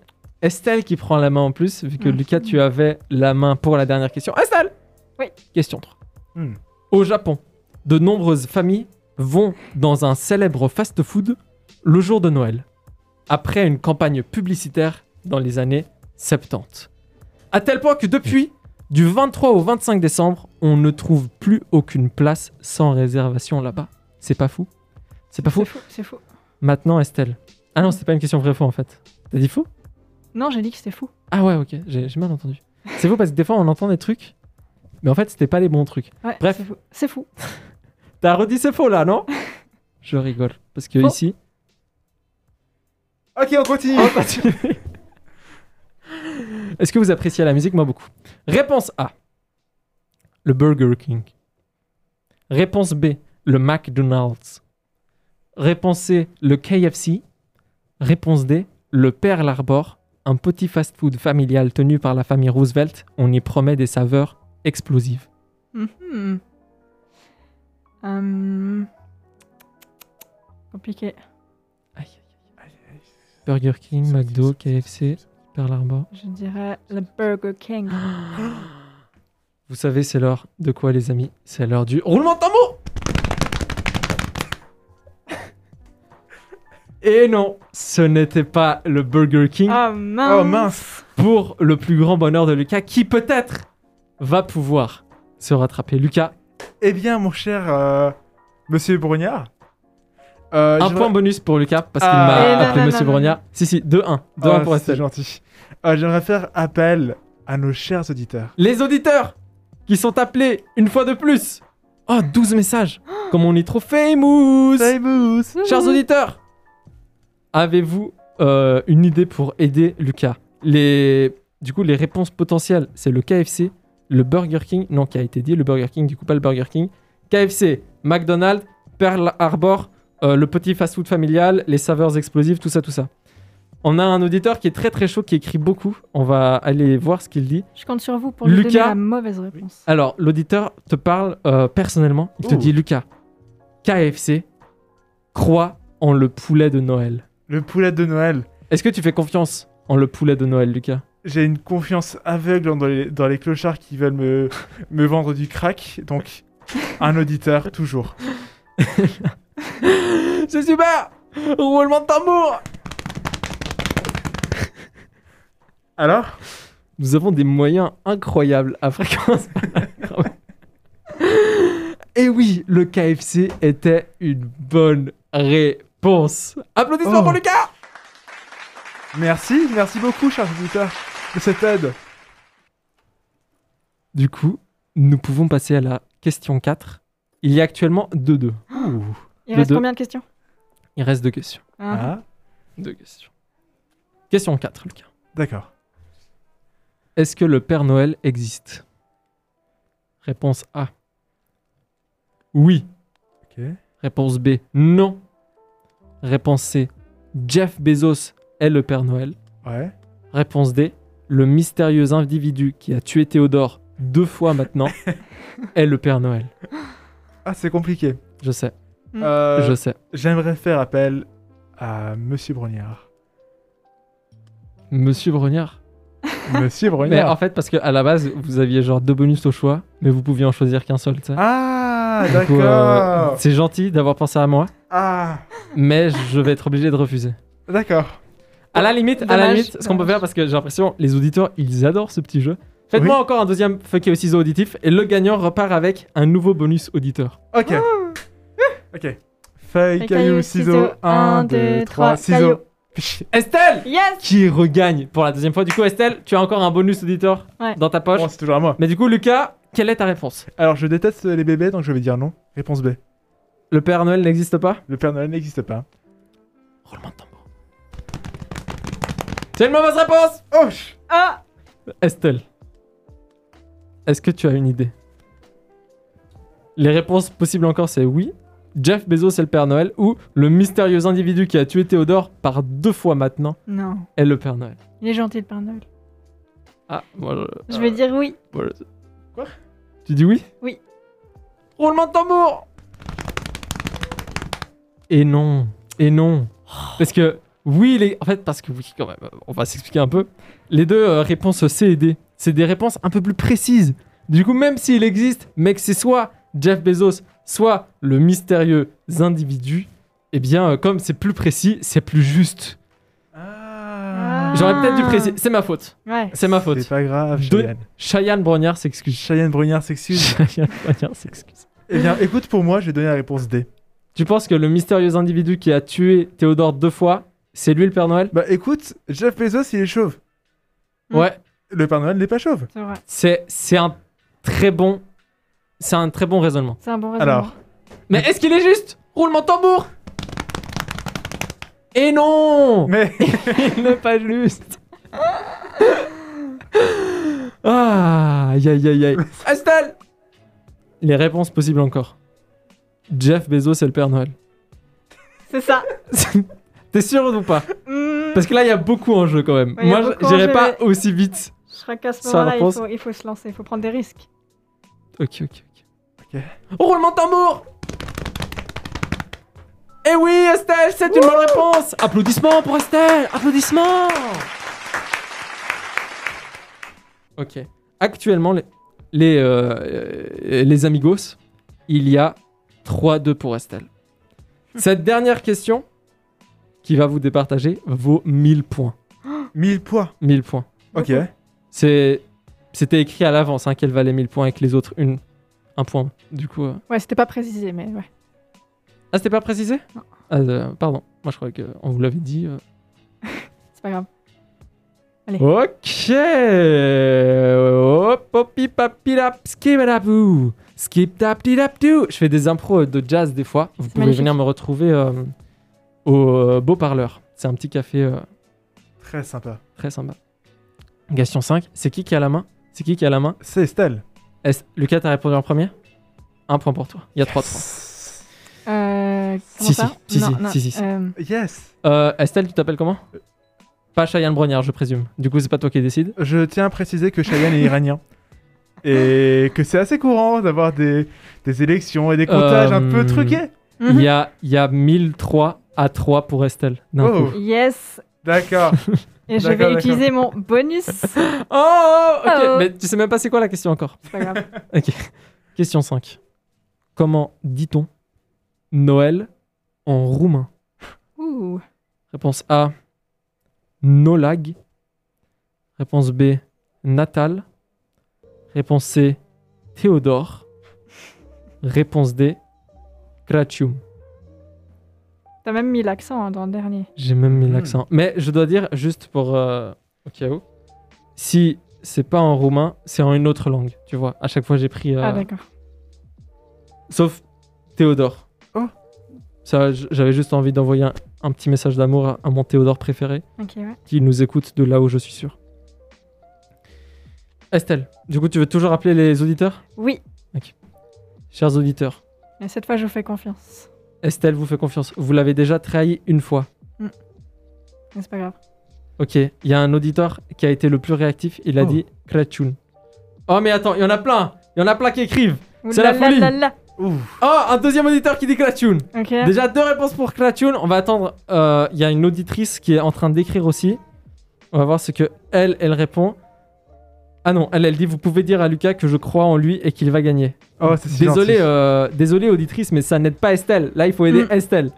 Speaker 2: Estelle qui prend la main en plus, vu que
Speaker 3: Mhm.
Speaker 2: Lucas, tu avais la main pour la dernière question. Estelle
Speaker 3: Oui.
Speaker 2: Question 3.
Speaker 4: Hmm.
Speaker 2: Au Japon, de nombreuses familles vont dans un célèbre fast-food le jour de Noël, après une campagne publicitaire dans les années 70. À tel point que depuis, du 23 au 25 décembre, on ne trouve plus aucune place sans réservation là-bas. C'est pas fou? C'est pas fou?
Speaker 3: C'est fou. C'est fou.
Speaker 2: Maintenant, Estelle. Ah non, c'était pas une question vrai-faux en fait. T'as dit faux
Speaker 3: Non, j'ai dit que c'était fou.
Speaker 2: Ah ouais, ok, j'ai mal entendu. C'est faux parce que des fois on entend des trucs, mais en fait c'était pas les bons trucs.
Speaker 3: Ouais,
Speaker 2: Bref.
Speaker 3: C'est fou. C'est fou.
Speaker 2: T'as redit c'est faux là, non? Je rigole. Parce que
Speaker 3: Faux.
Speaker 2: ici.
Speaker 4: Ok, on continue.
Speaker 2: On continue. Est-ce que vous appréciez la musique? Moi beaucoup. Réponse A. Le Burger King. Réponse B. Le McDonald's. Réponse C. Le KFC. Réponse D. Le Pearl Harbor. Un petit fast-food familial tenu par la famille Roosevelt. On y promet des saveurs explosives.
Speaker 3: Mhm. Hum. Compliqué.
Speaker 2: Aïe, aïe, aïe. Burger King, McDo, KFC, Pearl Harbor.
Speaker 3: Je dirais le Burger King.
Speaker 2: Vous savez, c'est l'heure de quoi, les amis? C'est l'heure du roulement de tambour Et non, ce n'était pas le Burger King
Speaker 3: Ah mince.
Speaker 4: Oh mince.
Speaker 2: pour le plus grand bonheur de Lucas, qui peut-être va pouvoir se rattraper. Lucas,
Speaker 4: Eh bien, mon cher euh, Monsieur Brognard. Euh,
Speaker 2: un point bonus pour Lucas parce qu'il
Speaker 4: Ah.
Speaker 2: m'a
Speaker 3: Eh non,
Speaker 2: appelé
Speaker 3: non,
Speaker 2: Monsieur
Speaker 3: non,
Speaker 2: Brognard. Si, si, 2-1. 2-1
Speaker 4: Ah,
Speaker 2: pour
Speaker 4: c'est gentil. Euh, J'aimerais faire appel à nos chers auditeurs.
Speaker 2: Les auditeurs qui sont appelés une fois de plus. Oh, 12 messages. Comme on est trop famous.
Speaker 4: Famous.
Speaker 2: Chers auditeurs, avez-vous euh, une idée pour aider Lucas? Les... Du coup, les réponses potentielles, c'est le KFC, le Burger King, non, qui a été dit, le Burger King, du coup, pas le Burger King. KFC, McDonald's, Pearl Harbor, euh, le petit fast-food familial, les saveurs explosives, tout ça, tout ça. On a un auditeur qui est très très chaud, qui écrit beaucoup. On va aller voir ce qu'il dit.
Speaker 3: Je compte sur vous pour lui donner
Speaker 2: Lucas.
Speaker 3: la mauvaise réponse.
Speaker 2: Alors, l'auditeur te parle euh, personnellement. Il te
Speaker 4: Ouh.
Speaker 2: dit, Lucas, KFC croit en le poulet de Noël.
Speaker 4: Le poulet de Noël.
Speaker 2: Est-ce que tu fais confiance en le poulet de Noël, Lucas?
Speaker 4: J'ai une confiance aveugle dans les, dans les clochards qui veulent me, me vendre du crack. Donc, un auditeur, toujours.
Speaker 2: C'est super Roulement de tambour
Speaker 4: Alors?
Speaker 2: Nous avons des moyens incroyables à fréquence. Et oui, le KFC était une bonne réponse. Applaudissements
Speaker 4: Oh.
Speaker 2: pour Lucas
Speaker 4: Merci, merci beaucoup, chers auditeurs, de cette aide.
Speaker 2: Du coup, nous pouvons passer à la question 4. Il y a actuellement 2-2.
Speaker 3: Il reste
Speaker 2: deux.
Speaker 3: combien de questions?
Speaker 2: Il reste deux questions.
Speaker 3: Ah.
Speaker 4: Ah,
Speaker 2: Deux questions. Question 4, Lucas.
Speaker 4: d'accord.
Speaker 2: Est-ce que le Père Noël existe? Réponse A. Oui.
Speaker 4: Ok.
Speaker 2: Réponse B. Non. Réponse C. Jeff Bezos est le Père Noël.
Speaker 4: Ouais.
Speaker 2: Réponse D. le mystérieux individu qui a tué Théodore deux fois maintenant est le Père Noël.
Speaker 4: Ah, c'est compliqué.
Speaker 2: Je sais,
Speaker 3: Mm.
Speaker 4: Euh,
Speaker 2: je sais.
Speaker 4: J'aimerais faire appel à Monsieur Brognard.
Speaker 2: Monsieur Brognard.
Speaker 4: Monsieur
Speaker 2: Mais
Speaker 4: Brognard.
Speaker 2: en fait, parce qu'à la base, vous aviez genre deux bonus au choix, mais vous pouviez en choisir qu'un seul, tu sais.
Speaker 4: Ah,
Speaker 2: euh,
Speaker 4: d'accord.
Speaker 2: c'est gentil d'avoir pensé à moi,
Speaker 4: Ah,
Speaker 2: mais je vais être obligé de refuser.
Speaker 4: d'accord.
Speaker 2: À la limite, à la
Speaker 3: Dommage,
Speaker 2: limite, ce qu'on peut faire, parce que j'ai l'impression, les auditeurs, ils adorent ce petit jeu. Faites-moi
Speaker 4: Oui.
Speaker 2: encore un deuxième fucké au ciseau auditif, et le gagnant repart avec un nouveau bonus auditeur.
Speaker 4: Ok. Ok. Feuille, caillou, ciseaux. 1, 2, 3, ciseaux.
Speaker 2: Estelle
Speaker 3: Yes
Speaker 2: Qui regagne pour la deuxième fois. Du coup, Estelle, tu as encore un bonus auditeur
Speaker 3: Ouais.
Speaker 2: dans ta poche.
Speaker 4: Bon, c'est toujours à moi.
Speaker 2: Mais du coup, Lucas, quelle est ta réponse?
Speaker 4: Alors, je déteste les bébés, donc je vais dire non. Réponse B.
Speaker 2: Le Père Noël n'existe pas?
Speaker 4: Le Père Noël n'existe pas.
Speaker 2: Roulement de tambour. C'est une mauvaise réponse
Speaker 4: Oh ch-
Speaker 3: Ah
Speaker 2: Estelle, est-ce que tu as une idée? Les réponses possibles encore, c'est oui. Jeff Bezos est le Père Noël ou le mystérieux individu qui a tué Théodore par deux fois maintenant
Speaker 3: Non.
Speaker 2: est le Père Noël.
Speaker 3: Il est gentil, le Père Noël.
Speaker 2: Ah, moi je...
Speaker 3: Je vais dire oui.
Speaker 2: moi, je-
Speaker 4: Quoi?
Speaker 2: Tu dis oui?
Speaker 3: Oui.
Speaker 2: Roulement de tambour Et non, et non. Parce que oui, les... en fait, parce que oui, quand même, euh, on va s'expliquer un peu. Les deux euh, réponses C et D, c'est des réponses un peu plus précises. Du coup, même s'il existe, mais que c'est soit Jeff Bezos, soit le mystérieux individu, eh bien, euh, comme c'est plus précis, c'est plus juste.
Speaker 4: Ah.
Speaker 2: J'aurais peut-être dû préciser. C'est ma faute.
Speaker 3: Ouais.
Speaker 2: C'est ma faute.
Speaker 4: C'est pas grave, Cheyenne.
Speaker 2: Cheyenne Brognard s'excuse.
Speaker 4: Cheyenne Brognard s'excuse.
Speaker 2: Cheyenne Brognard s'excuse.
Speaker 4: eh bien, écoute, pour moi, je vais donner la réponse D.
Speaker 2: Tu penses que le mystérieux individu qui a tué Théodore deux fois, c'est lui le Père Noël?
Speaker 4: Bah écoute, Jeff Bezos, il est chauve.
Speaker 2: Ouais.
Speaker 4: Le Père Noël n'est pas chauve.
Speaker 3: C'est vrai.
Speaker 2: C'est c'est un très bon c'est un très bon raisonnement.
Speaker 3: C'est un bon raisonnement.
Speaker 4: Alors,
Speaker 2: Mais est-ce qu'il est juste? Roulement de tambour Et non
Speaker 4: mais
Speaker 2: Il n'est pas juste. Ah, aïe aïe aïe aïe. Estelle Les réponses possibles encore. Jeff Bezos c'est le Père Noël.
Speaker 3: C'est ça.
Speaker 2: T'es sûr ou pas?
Speaker 3: Hmm,
Speaker 2: Parce que là il y a beaucoup en jeu quand même.
Speaker 3: Ouais,
Speaker 2: Moi j'irai pas aussi vite.
Speaker 3: Je crois qu'à ce
Speaker 2: Ça, la
Speaker 3: moment-là, il
Speaker 2: réponse.
Speaker 3: faut, il faut se lancer, il faut prendre des risques.
Speaker 2: Ok, ok, ok.
Speaker 4: Ok.
Speaker 2: Roulement de tambour Eh oui, Estelle, c'est une bonne réponse Applaudissements pour Estelle Applaudissements Ok. Actuellement, les, les, euh, euh, les amigos, il y a 3-2 pour Estelle. Cette dernière question, qui va vous départager, vaut 1000 points.
Speaker 4: 1000 poids.
Speaker 2: 1000 points.
Speaker 4: Ok.
Speaker 2: C'est... C'était écrit à l'avance hein, qu'elle valait 1000 points et que les autres, une, un point. Du coup... euh,
Speaker 3: Ouais, c'était pas précisé, mais ouais.
Speaker 2: Ah, c'était pas précisé?
Speaker 3: Non.
Speaker 2: Ah, euh, Pardon, moi je croyais qu'on vous l'avait dit. euh.
Speaker 3: C'est pas grave.
Speaker 2: Ok Hop, hopi, papi, lap, skibadabou. Skip tap di dap dou. Je fais des impros de jazz des fois. Vous pouvez
Speaker 3: magnifique.
Speaker 2: venir me retrouver euh, au euh, Beau Parleur. C'est un petit café euh,
Speaker 4: Très sympa.
Speaker 2: très sympa. Question 5. C'est qui qui a la main? C'est qui qui a la main?
Speaker 4: C'est Estelle.
Speaker 2: Lucas, t'as répondu en premier? Un point pour toi. Il y a 3-3.
Speaker 3: Euh, comment
Speaker 2: Si, si, si,
Speaker 3: Non,
Speaker 2: si,
Speaker 3: non,
Speaker 2: si, si, si.
Speaker 3: euh,
Speaker 4: Yes.
Speaker 2: Euh, Estelle, tu t'appelles comment? Pas Cheyenne Brognard, je présume. Du coup, c'est pas toi qui décide.
Speaker 4: Je tiens à préciser que Cheyenne est iranien. Et que c'est assez courant d'avoir des, des élections et des comptages un peu
Speaker 2: Euh,
Speaker 4: truqués.
Speaker 2: Il
Speaker 3: mhm.
Speaker 2: y a, il y a 1003 à 3 pour Estelle.
Speaker 4: Oh.
Speaker 2: coup.
Speaker 3: Yes.
Speaker 4: D'accord.
Speaker 3: Et je vais utiliser mon bonus.
Speaker 2: Oh, oh, ok.
Speaker 3: Oh.
Speaker 2: Mais tu sais même pas c'est quoi la question encore.
Speaker 3: C'est pas grave.
Speaker 2: Ok. Question 5. Comment dit-on Noël en roumain?
Speaker 3: Ouh.
Speaker 2: Réponse A. Nolag. Réponse B. Natal. Réponse C. Théodore. Réponse D. Crăciun.
Speaker 3: T'as même mis l'accent hein, dans le dernier.
Speaker 2: J'ai même mis
Speaker 4: Hmm.
Speaker 2: l'accent. Mais je dois dire, juste pour. euh, au cas où, si c'est pas en roumain, c'est en une autre langue. Tu vois, à chaque fois j'ai pris. euh,
Speaker 3: Ah, d'accord.
Speaker 2: sauf Théodore.
Speaker 4: Oh.
Speaker 2: Ça, j'avais juste envie d'envoyer un, un petit message d'amour à, à mon Théodore préféré,
Speaker 3: Ok, ouais.
Speaker 2: qui nous écoute de là où je suis sûr. Estelle, du coup, tu veux toujours appeler les auditeurs?
Speaker 3: Oui,
Speaker 2: Chers auditeurs,
Speaker 3: mais cette fois, je vous fais confiance.
Speaker 2: Estelle vous fait confiance. Vous l'avez déjà trahi une fois.
Speaker 3: Mais c'est pas grave.
Speaker 2: Ok, il y a un auditeur qui a été le plus réactif. Il a
Speaker 4: Oh.
Speaker 2: dit Klatchoun. Oh, mais attends, il y en a plein. Il y en a plein qui écrivent. C'est la folie.
Speaker 4: Ouf.
Speaker 2: Oh, un deuxième auditeur qui dit Klatchoun.
Speaker 3: Ok.
Speaker 2: Déjà deux réponses pour Klatchoun. On va attendre. euh, Il y a une auditrice qui est en train d'écrire aussi. On va voir ce que elle, elle répond. Ah non, elle, elle dit vous pouvez dire à Lucas que je crois en lui et qu'il va gagner.
Speaker 4: Oh, c'est si
Speaker 2: Désolé,
Speaker 4: gentil.
Speaker 2: euh, désolé auditrice, mais ça n'aide pas Estelle. Là, il faut aider
Speaker 3: Mm.
Speaker 2: Estelle.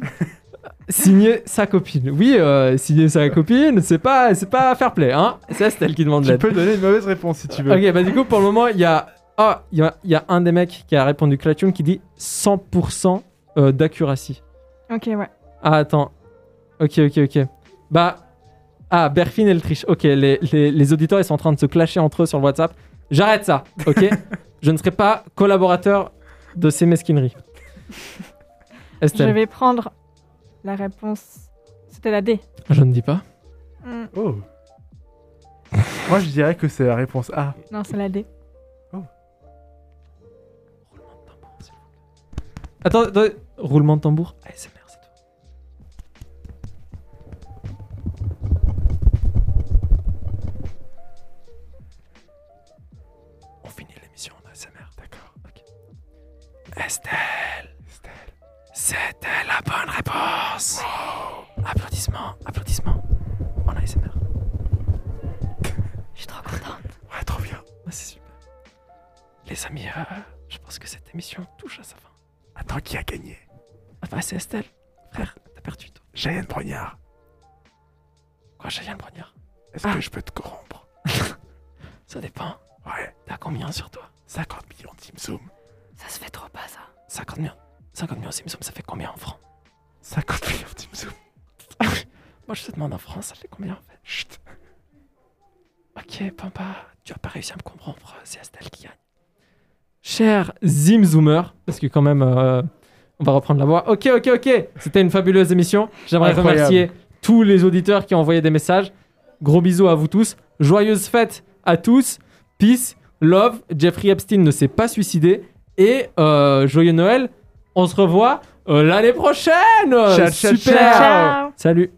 Speaker 2: signer sa copine. Oui, euh, signer sa copine, c'est pas, c'est pas fair play, hein. C'est Estelle qui demande
Speaker 4: Tu
Speaker 2: l'aide.
Speaker 4: peux donner une mauvaise réponse si tu veux.
Speaker 2: Ok, bah du coup, pour le moment, il y a, ah, il y a, il y a un des mecs qui a répondu Klatchoun qui dit 100% euh, d'accuracy.
Speaker 3: Ok, ouais.
Speaker 2: Ah, attends. Ok, ok, ok. Bah. Ah, Berfin et le triche. Ok, les, les, les auditeurs, ils sont en train de se clasher entre eux sur le WhatsApp. J'arrête ça, ok Je ne serai pas collaborateur de ces mesquineries.
Speaker 3: Je
Speaker 2: Estelle.
Speaker 3: vais prendre la réponse. C'était la D.
Speaker 2: Je ne dis pas.
Speaker 3: Hmm,
Speaker 4: Oh. Moi, je dirais que c'est la réponse A.
Speaker 3: Non, c'est la D.
Speaker 2: Attends, attends, roulement de tambour. ASMR, Estelle, c'était la bonne réponse. Applaudissements, applaudissements. En ASMR.
Speaker 3: Je suis trop contente.
Speaker 2: Ouais, trop bien. Ah, c'est super. Les amis, euh, je pense que cette émission touche à sa fin.
Speaker 4: Attends, qui a gagné?
Speaker 2: Ah bah c'est Estelle. Frère, t'as perdu toi.
Speaker 4: Cheyenne Brognard.
Speaker 2: Quoi, Cheyenne Brognard?
Speaker 4: Est-ce
Speaker 2: Ah.
Speaker 4: que je peux te corrompre?
Speaker 2: Ça dépend.
Speaker 4: Ouais.
Speaker 2: T'as combien sur toi?
Speaker 4: 50 millions de Team Zoom.
Speaker 3: Ça se fait trop pas, ça.
Speaker 2: 50 millions. 50 millions Simsum, ça fait combien en francs?
Speaker 4: 50 millions de Team Zoom.
Speaker 2: Moi je te demande en France, ça fait combien en fait?
Speaker 4: Chut.
Speaker 2: Ok, Pampa, tu as pas réussi à me comprendre, c'est Estelle qui gagne. Cher Zimzoomer, parce que quand même, euh, on va reprendre la voix. Ok, ok, ok, c'était une fabuleuse émission. J'aimerais
Speaker 4: Incroyable.
Speaker 2: remercier tous les auditeurs qui ont envoyé des messages. Gros bisous à vous tous. Joyeuses fêtes à tous. Peace, love. Jeffrey Epstein ne s'est pas suicidé. Et euh, joyeux Noël. On se revoit euh, l'année prochaine.
Speaker 4: Ciao, ciao,
Speaker 2: Super.
Speaker 4: ciao.
Speaker 3: Ciao
Speaker 2: Salut.